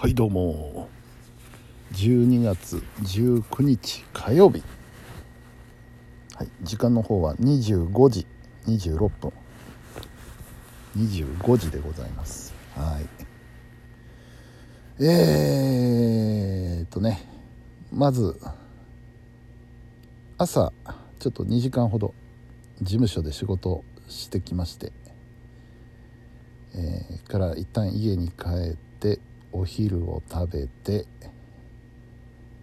はいどうも。12月19日火曜日。はい時間の方は25時26分25時でございます。はい。えー、っとねまず朝ちょっと2時間ほど事務所で仕事をしてきましてえー、から一旦家に帰ってお昼を食べて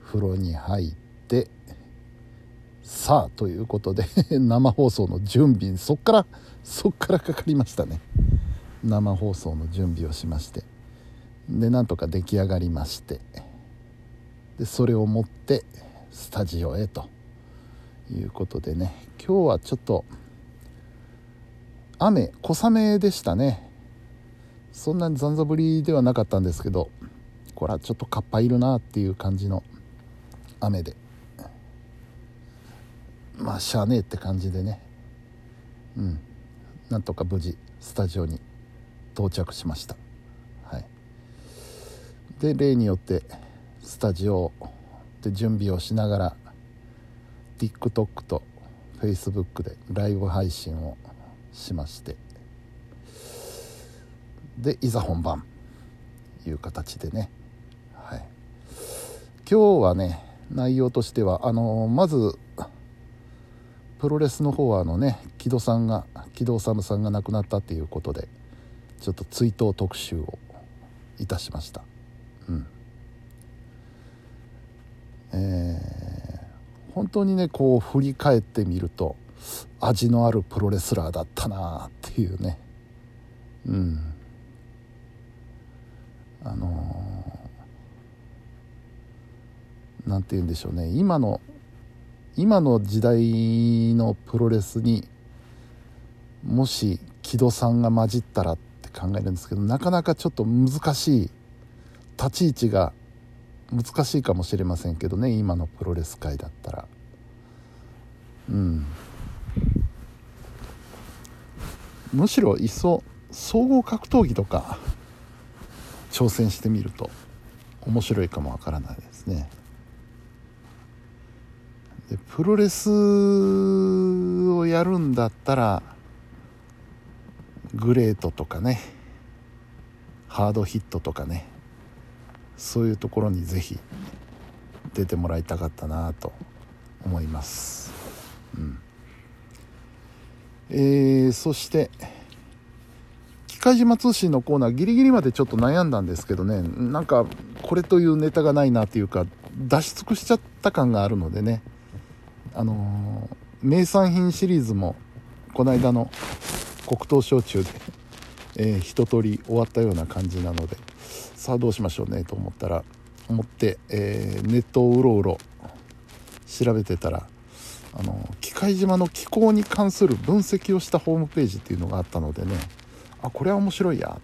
風呂に入ってさあということで 生放送の準備そっからそっからかかりましたね。生放送の準備をしまして。でなんとか出来上がりまして。でそれを持ってスタジオへと。いうことでね。今日はちょっと雨小雨でしたね。そんなにざんざぶりではなかったんですけどこれはちょっとカッパいるなっていう感じの雨で。まあしゃあねえって感じでね。うん。なんとか無事スタジオに到着しました。はい。で例によってスタジオで準備をしながら TikTok と Facebook でライブ配信をしまして。でいざ本番。いう形でね、はい、今日はね内容としてはあのまずプロレスの方はあのね木戸さんが木戸治さんが亡くなったっていうことでちょっと追悼特集をいたしました。うん。えー、本当にねこう振り返ってみると味のあるプロレスラーだったなっていうね。うん。あの何て言うんでしょうね。今の今の時代のプロレスにもし木戸さんが混じったらって考えるんですけどなかなかちょっと難しい立ち位置が難しいかもしれませんけどね。今のプロレス界だったら。うん。むしろいっそ総合格闘技とか挑戦してみると面白いかもわからないですね。でプロレスをやるんだったらグレートとかねハードヒットとかねそういうところにぜひ出てもらいたかったなと思います、うん。えー、そして機島通信のコーナーギリギリまでちょっと悩んだんですけどね。なんかこれというネタがないなっていうか出し尽くしちゃった感があるのでね。あのー、名産品シリーズもこの間の黒糖焼酎で、えー、一通り終わったような感じなのでさあどうしましょうねと思ったら思って、えー、ネットをうろうろ調べてたらあの機械島の気候に関する分析をしたホームページっていうのがあったのでね。あこれは面白いや。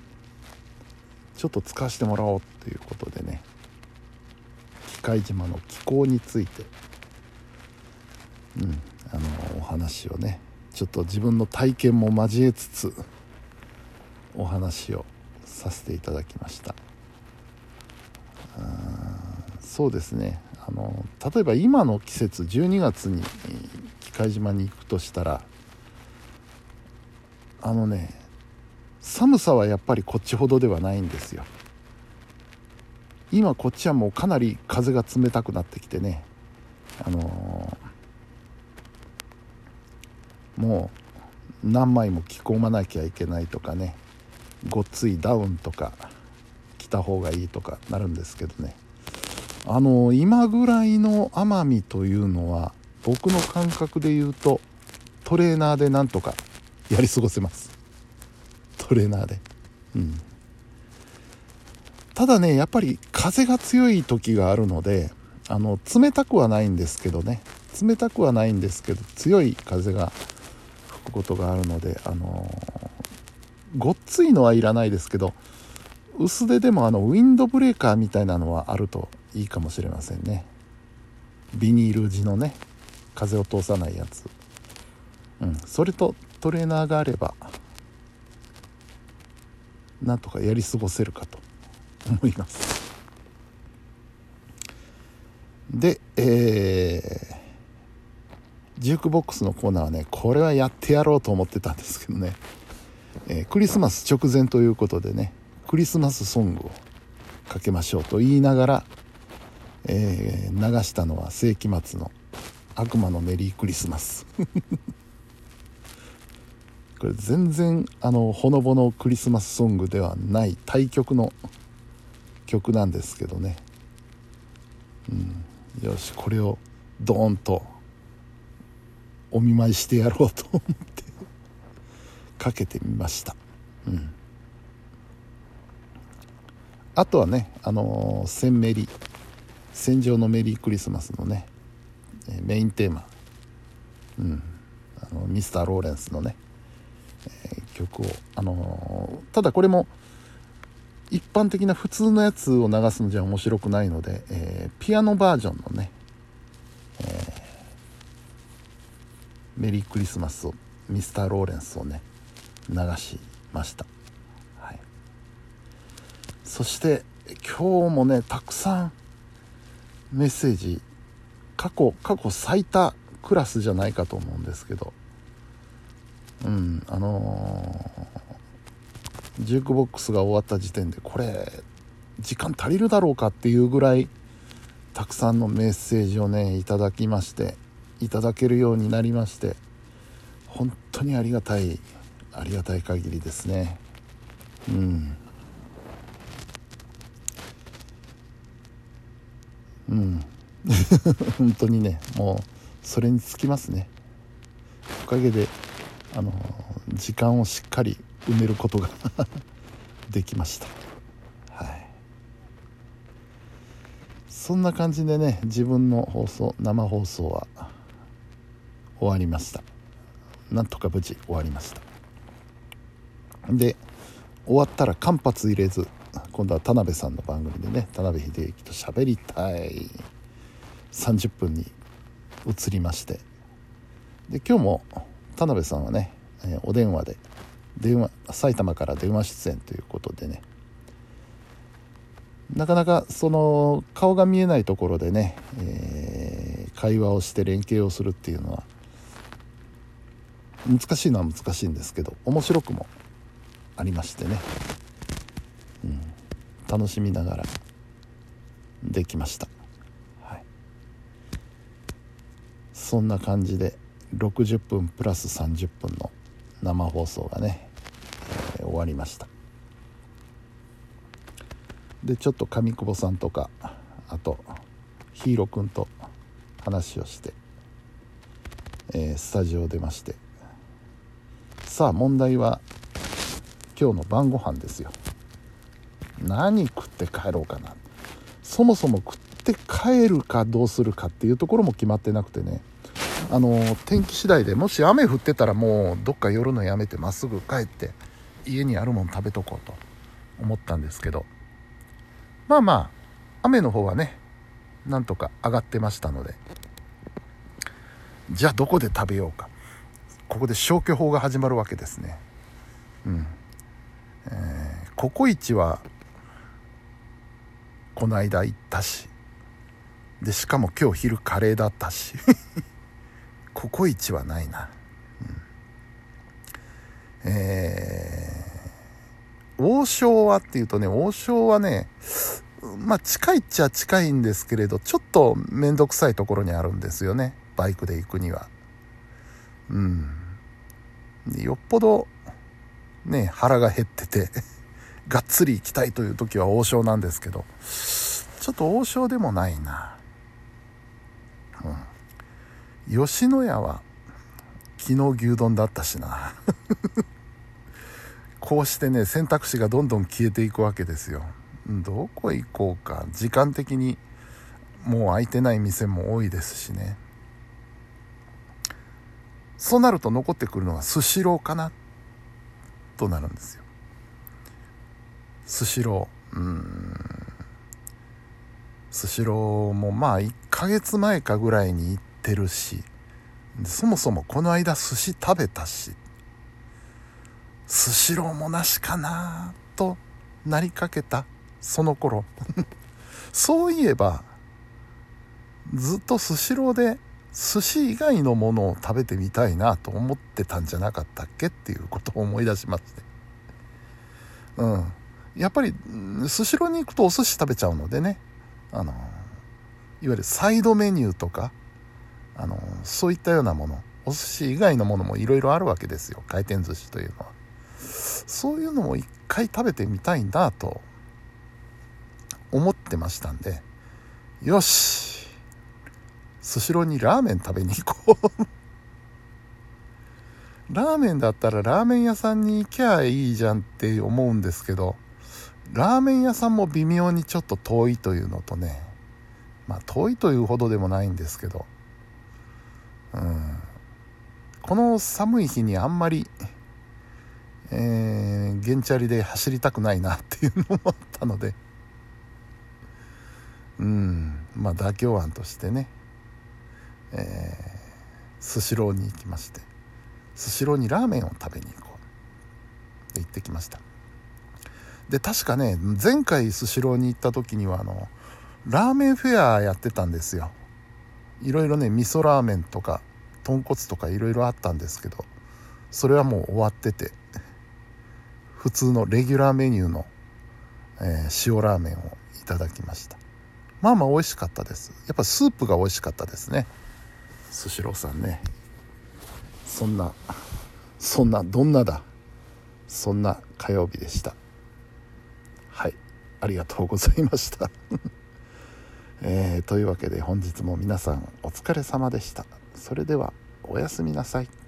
ちょっと使わせてもらおうということでね。機械島の気候について。うんあのお話をね。ちょっと自分の体験も交えつつお話をさせていただきました。そうですね。あの例えば今の季節12月に機械島に行くとしたらあのね寒さはやっぱりこっちほどではないんですよ。今こっちはもうかなり風が冷たくなってきてね。あのー、もう何枚も着込まなきゃいけないとかね。ごっついダウンとか着た方がいいとかなるんですけどね。あのー、今ぐらいの奄美というのは僕の感覚で言うとトレーナーでなんとかやり過ごせます。トレーナーで。うんただねやっぱり風が強い時があるのであの冷たくはないんですけどね。冷たくはないんですけど強い風が吹くことがあるのであのごっついのはいらないですけど薄手でもあのウィンドブレーカーみたいなのはあるといいかもしれませんね。ビニール地のね風を通さないやつ。うん。それとトレーナーがあればなんとかやり過ごせるかと思います。で、えー、ジュークボックスのコーナーはね、これはやってやろうと思ってたんですけどね、えー、クリスマス直前ということでね、クリスマスソングをかけましょうと言いながら、えー、流したのは世紀末の悪魔のメリークリスマス。これ全然あのほのぼのクリスマスソングではない対曲の曲なんですけどね、うん、よしこれをドーンとお見舞いしてやろうと思ってかけてみました、うん、あとはねあのー、センメリ戦場のメリークリスマスのねメインテーマ、うん、あのミスター・ローレンスのね、曲を、あのー、ただこれも一般的な普通のやつを流すのじゃ面白くないので、えー、ピアノバージョンのね、えー、メリークリスマスをミスター・ローレンスをね流しました、はい、そして今日もねたくさんメッセージ過去過去最多クラスじゃないかと思うんですけどうんあのー、ジュークボックスが終わった時点でこれ時間足りるだろうかっていうぐらいたくさんのメッセージをねいただきましていただけるようになりまして本当にありがたいありがたい限りですね。うん。うん。本当にねもうそれにつきますね。おかげであの時間をしっかり埋めることが できました。はい。そんな感じでね自分の放送生放送は終わりました。なんとか無事終わりました。で終わったら間髪入れず今度は田辺さんの番組でね田辺秀之と喋りたい。30分に移りまして。で今日も田辺さんはね、えー、お電話で電話埼玉から電話出演ということでね。なかなかその顔が見えないところでね、えー、会話をして連携をするっていうのは難しいのは難しいんですけど面白くもありましてね、うん、楽しみながらできました。はい。そんな感じで60分プラス30分の生放送がね、えー、終わりました。でちょっと上久保さんとかあとヒーローくんと話をして、えー、スタジオを出まして。さあ問題は今日の晩ご飯ですよ。何食って帰ろうかな。そもそも食って帰るかどうするかっていうところも決まってなくてね。あの天気次第でもし雨降ってたらもうどっか寄るのやめてまっすぐ帰って家にあるもん食べとこうと思ったんですけどまあまあ雨の方はねなんとか上がってましたのでじゃあどこで食べようか。ここで消去法が始まるわけですね。うん。えー、ココイチはこの間行ったしでしかも今日昼カレーだったし。ココイチはないな、うん、えー、王将はっていうとね王将はねまあ近いっちゃ近いんですけれどちょっと面倒くさいところにあるんですよね。バイクで行くには。うん。よっぽどね腹が減ってて がっつり行きたいという時は王将なんですけどちょっと王将でもないな。吉野家は昨日牛丼だったしな。こうしてね選択肢がどんどん消えていくわけですよ。どこ行こうか。時間的にもう空いてない店も多いですしね。そうなると残ってくるのはスシローかな？となるんですよ。スシロー。うん。スシローもまあ1ヶ月前かぐらいに行ってってるしそもそもこの間寿司食べたしスシローもなしかなとなりかけたその頃。そういえばずっとスシローで寿司以外のものを食べてみたいなと思ってたんじゃなかったっけっていうことを思い出しまして。うん。やっぱりスシローに行くとお寿司食べちゃうのでね。あのいわゆるサイドメニューとかあのそういったようなものお寿司以外のものもいろいろあるわけですよ。回転寿司というのは。そういうのも一回食べてみたいなと思ってましたんで。よし。スシローにラーメン食べに行こう。ラーメンだったらラーメン屋さんに行きゃいいじゃんって思うんですけどラーメン屋さんも微妙にちょっと遠いというのとねまあ遠いというほどでもないんですけどうん。この寒い日にあんまりえー、ゲンチャリで走りたくないなっていうのもあったので。うん。まあ妥協案としてね。え、スシローに行きまして。スシローにラーメンを食べに行こう。で行ってきました。で確かね前回スシローに行った時にはあのラーメンフェアやってたんですよ。いろいろね味噌ラーメンとか豚骨とかいろいろあったんですけどそれはもう終わってて普通のレギュラーメニューの、えー、塩ラーメンをいただきました。まあまあ美味しかったです。やっぱスープが美味しかったですね。スシローさんね。そんなそんなどんなだ。そんな火曜日でした。はい。ありがとうございました。えー、というわけで本日も皆さんお疲れ様でした。それではおやすみなさい。